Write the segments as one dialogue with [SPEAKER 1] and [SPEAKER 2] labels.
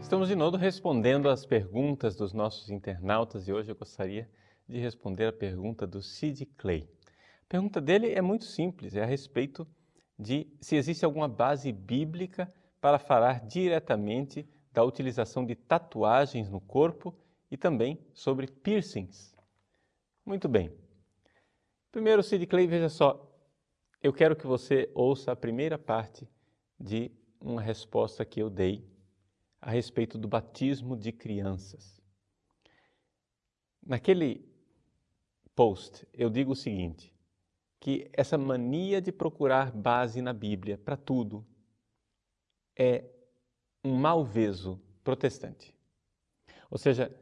[SPEAKER 1] Estamos de novo respondendo às perguntas dos nossos internautas e hoje eu gostaria de responder a pergunta do Sid Clay. A pergunta dele é muito simples, é a respeito de se existe alguma base bíblica para falar diretamente da utilização de tatuagens no corpo e também sobre piercings. Muito bem. Primeiro, Sid Clay, veja só, eu quero que você ouça a primeira parte de uma resposta que eu dei a respeito do batismo de crianças. Naquele post, eu digo o seguinte: que essa mania de procurar base na Bíblia para tudo é um malveso protestante. Ou seja,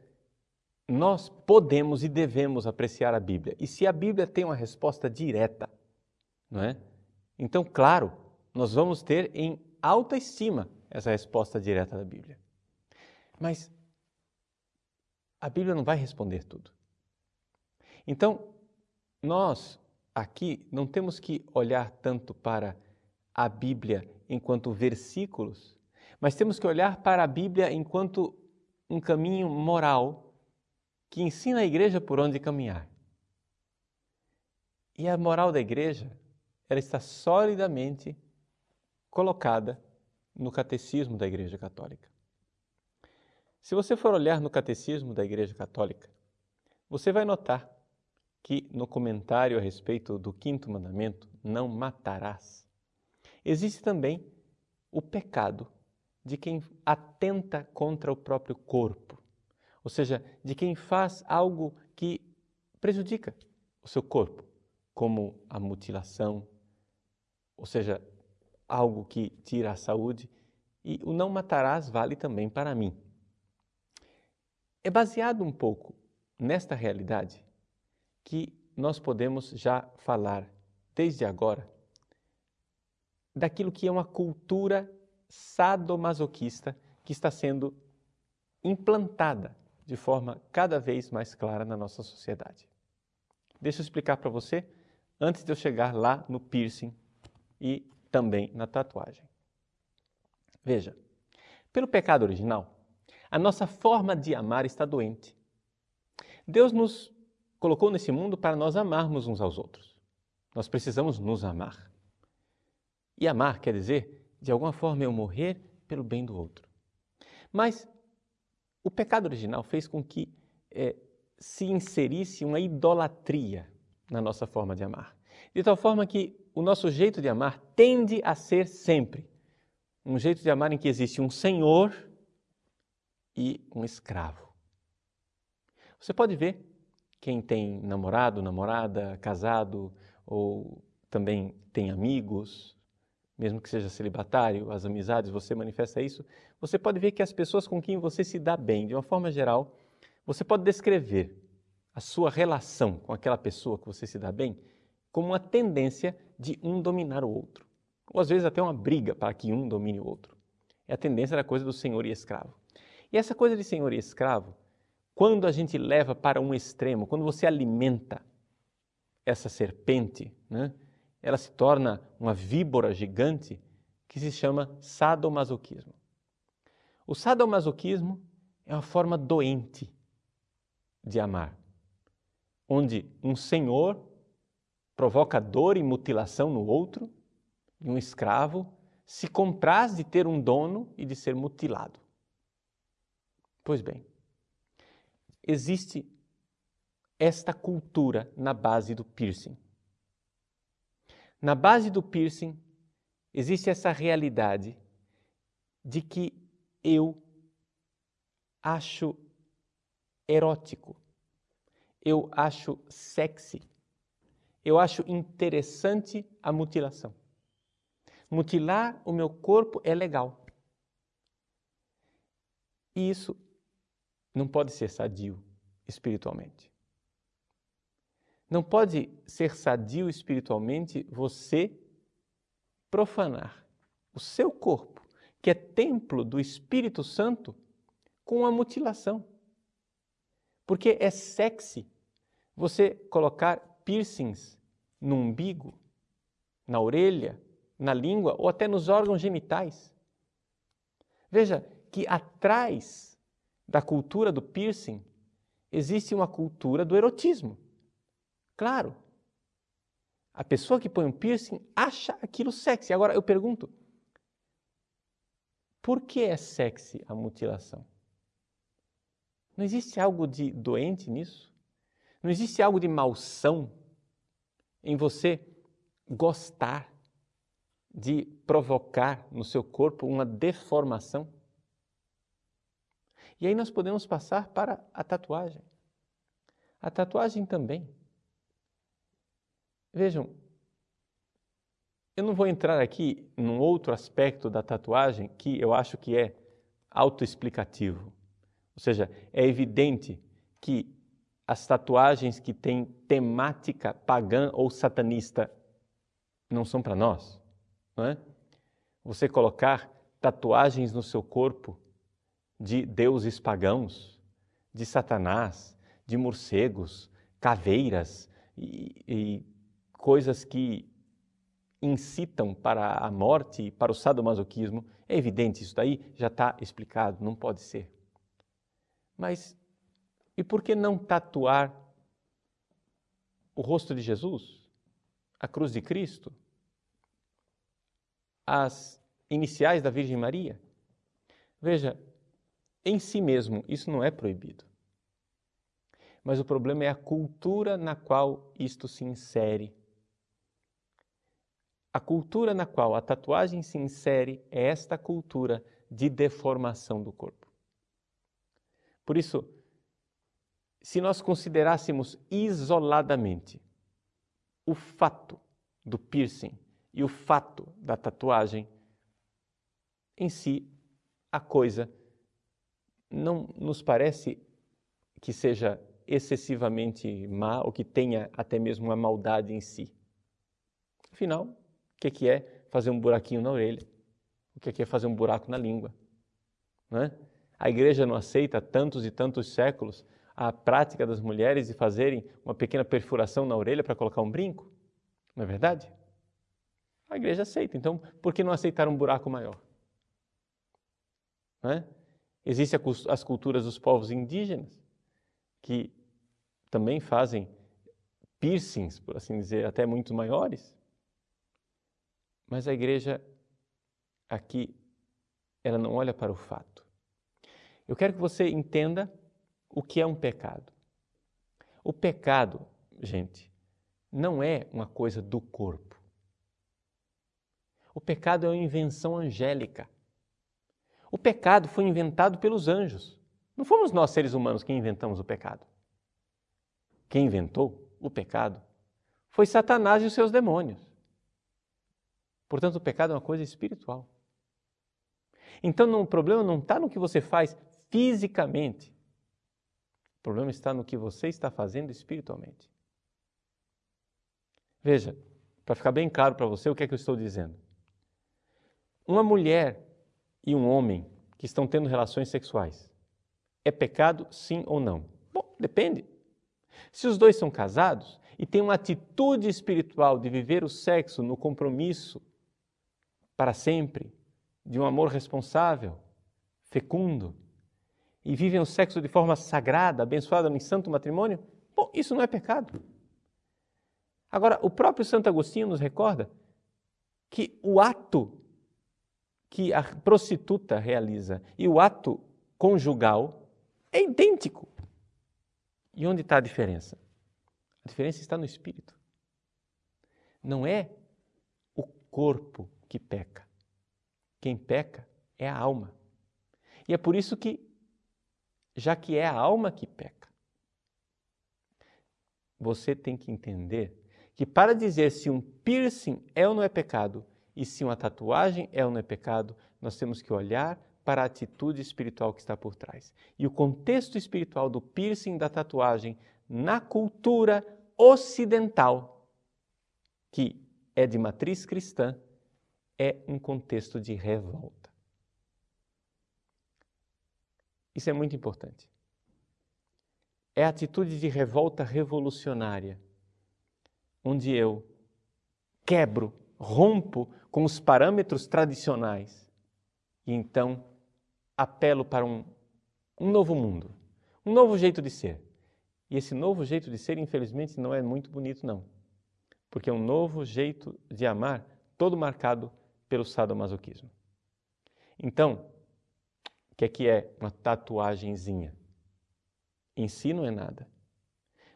[SPEAKER 1] nós podemos e devemos apreciar a Bíblia. E se a Bíblia tem uma resposta direta, não é? Então, claro, nós vamos ter em alta estima essa resposta direta da Bíblia. Mas a Bíblia não vai responder tudo. Então, nós aqui não temos que olhar tanto para a Bíblia enquanto versículos, mas temos que olhar para a Bíblia enquanto um caminho moral que ensina a igreja por onde caminhar. E a moral da igreja, ela está solidamente colocada no catecismo da Igreja Católica. Se você for olhar no catecismo da Igreja Católica, você vai notar que no comentário a respeito do quinto mandamento, não matarás, existe também o pecado de quem atenta contra o próprio corpo, ou seja, de quem faz algo que prejudica o seu corpo, como a mutilação, ou seja, algo que tira a saúde, e o não matarás vale também para mim. É baseado um pouco nesta realidade que nós podemos já falar desde agora daquilo que é uma cultura sadomasoquista que está sendo implantada de forma cada vez mais clara na nossa sociedade. Deixa eu explicar para você antes de eu chegar lá no piercing e também na tatuagem. Veja, pelo pecado original, a nossa forma de amar está doente. Deus nos colocou nesse mundo para nós amarmos uns aos outros. Nós precisamos nos amar. E amar quer dizer, de alguma forma, eu morrer pelo bem do outro. Mas o pecado original fez com que é, se inserisse uma idolatria na nossa forma de amar. De tal forma que o nosso jeito de amar tende a ser sempre um jeito de amar em que existe um senhor e um escravo. Você pode ver quem tem namorado, namorada, casado ou também tem amigos, mesmo que seja celibatário, as amizades, você manifesta isso, você pode ver que as pessoas com quem você se dá bem, de uma forma geral, você pode descrever a sua relação com aquela pessoa que você se dá bem como uma tendência de um dominar o outro. Ou às vezes até uma briga para que um domine o outro. É a tendência da coisa do senhor e escravo. E essa coisa de senhor e escravo quando a gente leva para um extremo, quando você alimenta essa serpente, né, ela se torna uma víbora gigante que se chama sadomasoquismo. O sadomasoquismo é uma forma doente de amar, onde um senhor provoca dor e mutilação no outro, e um escravo se compraz de ter um dono e de ser mutilado. Pois bem, existe esta cultura na base do piercing. Na base do piercing existe essa realidade de que eu acho erótico, eu acho sexy, eu acho interessante a mutilação. Mutilar o meu corpo é legal. E isso não pode ser sadio espiritualmente. Não pode ser sadio espiritualmente você profanar o seu corpo, que é templo do Espírito Santo com a mutilação. Porque é sexy você colocar piercings no umbigo, na orelha, na língua ou até nos órgãos genitais. Veja que atrás da cultura do piercing existe uma cultura do erotismo. Claro, a pessoa que põe um piercing acha aquilo sexy. Agora eu pergunto: por que é sexy a mutilação? Não existe algo de doente nisso? Não existe algo de malsão em você gostar de provocar no seu corpo uma deformação? E aí nós podemos passar para a tatuagem. A tatuagem também. Vejam, eu não vou entrar aqui num outro aspecto da tatuagem que eu acho que é autoexplicativo. Ou seja, é evidente que as tatuagens que têm temática pagã ou satanista não são para nós, não é? Você colocar tatuagens no seu corpo de deuses pagãos, de Satanás, de morcegos, caveiras e, e coisas que incitam para a morte para o sadomasoquismo. É evidente, isso daí já está explicado, não pode ser. Mas e por que não tatuar o rosto de Jesus, a cruz de Cristo, as iniciais da Virgem Maria? Veja, em si mesmo, isso não é proibido. Mas o problema é a cultura na qual isto se insere. A cultura na qual a tatuagem se insere é esta cultura de deformação do corpo. Por isso, se nós considerássemos isoladamente o fato do piercing e o fato da tatuagem, em si, a coisa não nos parece que seja excessivamente má ou que tenha até mesmo uma maldade em si. Afinal, o que é fazer um buraquinho na orelha? O que é fazer um buraco na língua? Não é? A igreja não aceita há tantos e tantos séculos a prática das mulheres de fazerem uma pequena perfuração na orelha para colocar um brinco? Não é verdade? A igreja aceita, então por que não aceitar um buraco maior? Não é? Existem as culturas dos povos indígenas, que também fazem piercings, por assim dizer, até muito maiores. Mas a igreja aqui, ela não olha para o fato. Eu quero que você entenda o que é um pecado. O pecado, gente, não é uma coisa do corpo. O pecado é uma invenção angélica. O pecado foi inventado pelos anjos. Não fomos nós, seres humanos, que inventamos o pecado. Quem inventou o pecado foi Satanás e os seus demônios. Portanto, o pecado é uma coisa espiritual. Então, o problema não está no que você faz fisicamente. O problema está no que você está fazendo espiritualmente. Veja, para ficar bem claro para você o que é que eu estou dizendo. Uma mulher e um homem que estão tendo relações sexuais, é pecado sim ou não? Bom, depende. Se os dois são casados e têm uma atitude espiritual de viver o sexo no compromisso para sempre, de um amor responsável, fecundo, e vivem o sexo de forma sagrada, abençoada no santo matrimônio, bom, isso não é pecado. Agora, o próprio Santo Agostinho nos recorda que o ato que a prostituta realiza e o ato conjugal é idêntico. E onde está a diferença? A diferença está no espírito. Não é o corpo que peca. Quem peca é a alma. E é por isso que, já que é a alma que peca, você tem que entender que para dizer se um piercing é ou não é pecado, e se uma tatuagem é ou não é pecado, nós temos que olhar para a atitude espiritual que está por trás. E o contexto espiritual do piercing da tatuagem na cultura ocidental, que é de matriz cristã, é um contexto de revolta. Isso é muito importante. É a atitude de revolta revolucionária, onde eu quebro, rompo com os parâmetros tradicionais e então apelo para um, um novo mundo, um novo jeito de ser. E esse novo jeito de ser, infelizmente, não é muito bonito, não. Porque é um novo jeito de amar, todo marcado pelo sadomasoquismo. Então, o que é que é uma tatuagemzinha? Em si não é nada.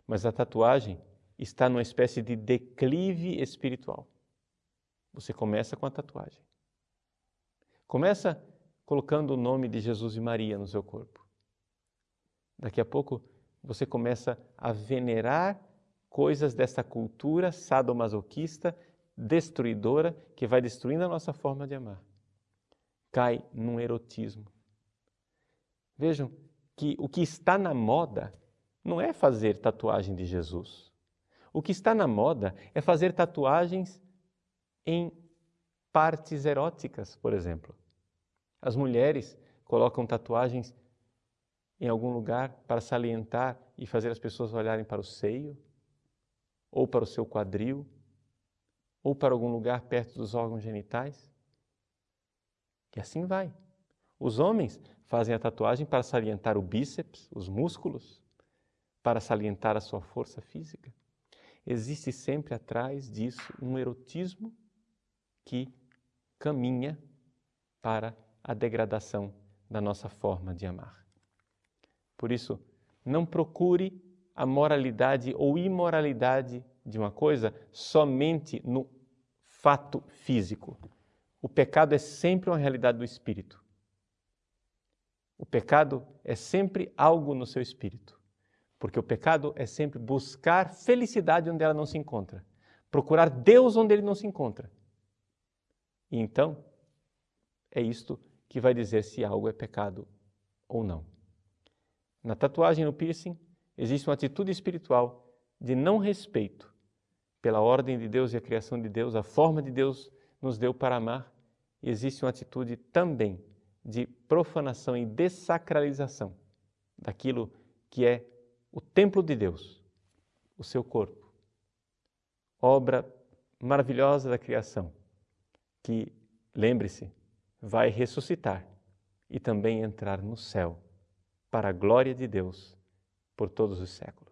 [SPEAKER 1] Mas a tatuagem está numa espécie de declive espiritual. Você começa com a tatuagem. Começa colocando o nome de Jesus e Maria no seu corpo. Daqui a pouco você começa a venerar coisas dessa cultura sadomasoquista, destruidora, que vai destruindo a nossa forma de amar. Cai num erotismo. Vejam que o que está na moda não é fazer tatuagem de Jesus. O que está na moda é fazer tatuagens em partes eróticas, por exemplo. As mulheres colocam tatuagens em algum lugar para salientar e fazer as pessoas olharem para o seio, ou para o seu quadril, ou para algum lugar perto dos órgãos genitais. E assim vai. Os homens fazem a tatuagem para salientar o bíceps, os músculos, para salientar a sua força física. Existe sempre atrás disso um erotismo que caminha para a degradação da nossa forma de amar. Por isso, não procure a moralidade ou imoralidade de uma coisa somente no fato físico. O pecado é sempre uma realidade do espírito. O pecado é sempre algo no seu espírito. Porque o pecado é sempre buscar felicidade onde ela não se encontra, procurar Deus onde ele não se encontra. E então, é isto que vai dizer se algo é pecado ou não. Na tatuagem no piercing, existe uma atitude espiritual de não respeito pela ordem de Deus e a criação de Deus, a forma de Deus nos deu para amar, existe uma atitude também de profanação e desacralização daquilo que é o templo de Deus, o seu corpo, obra maravilhosa da criação, que, lembre-se, vai ressuscitar e também entrar no céu, para a glória de Deus por todos os séculos.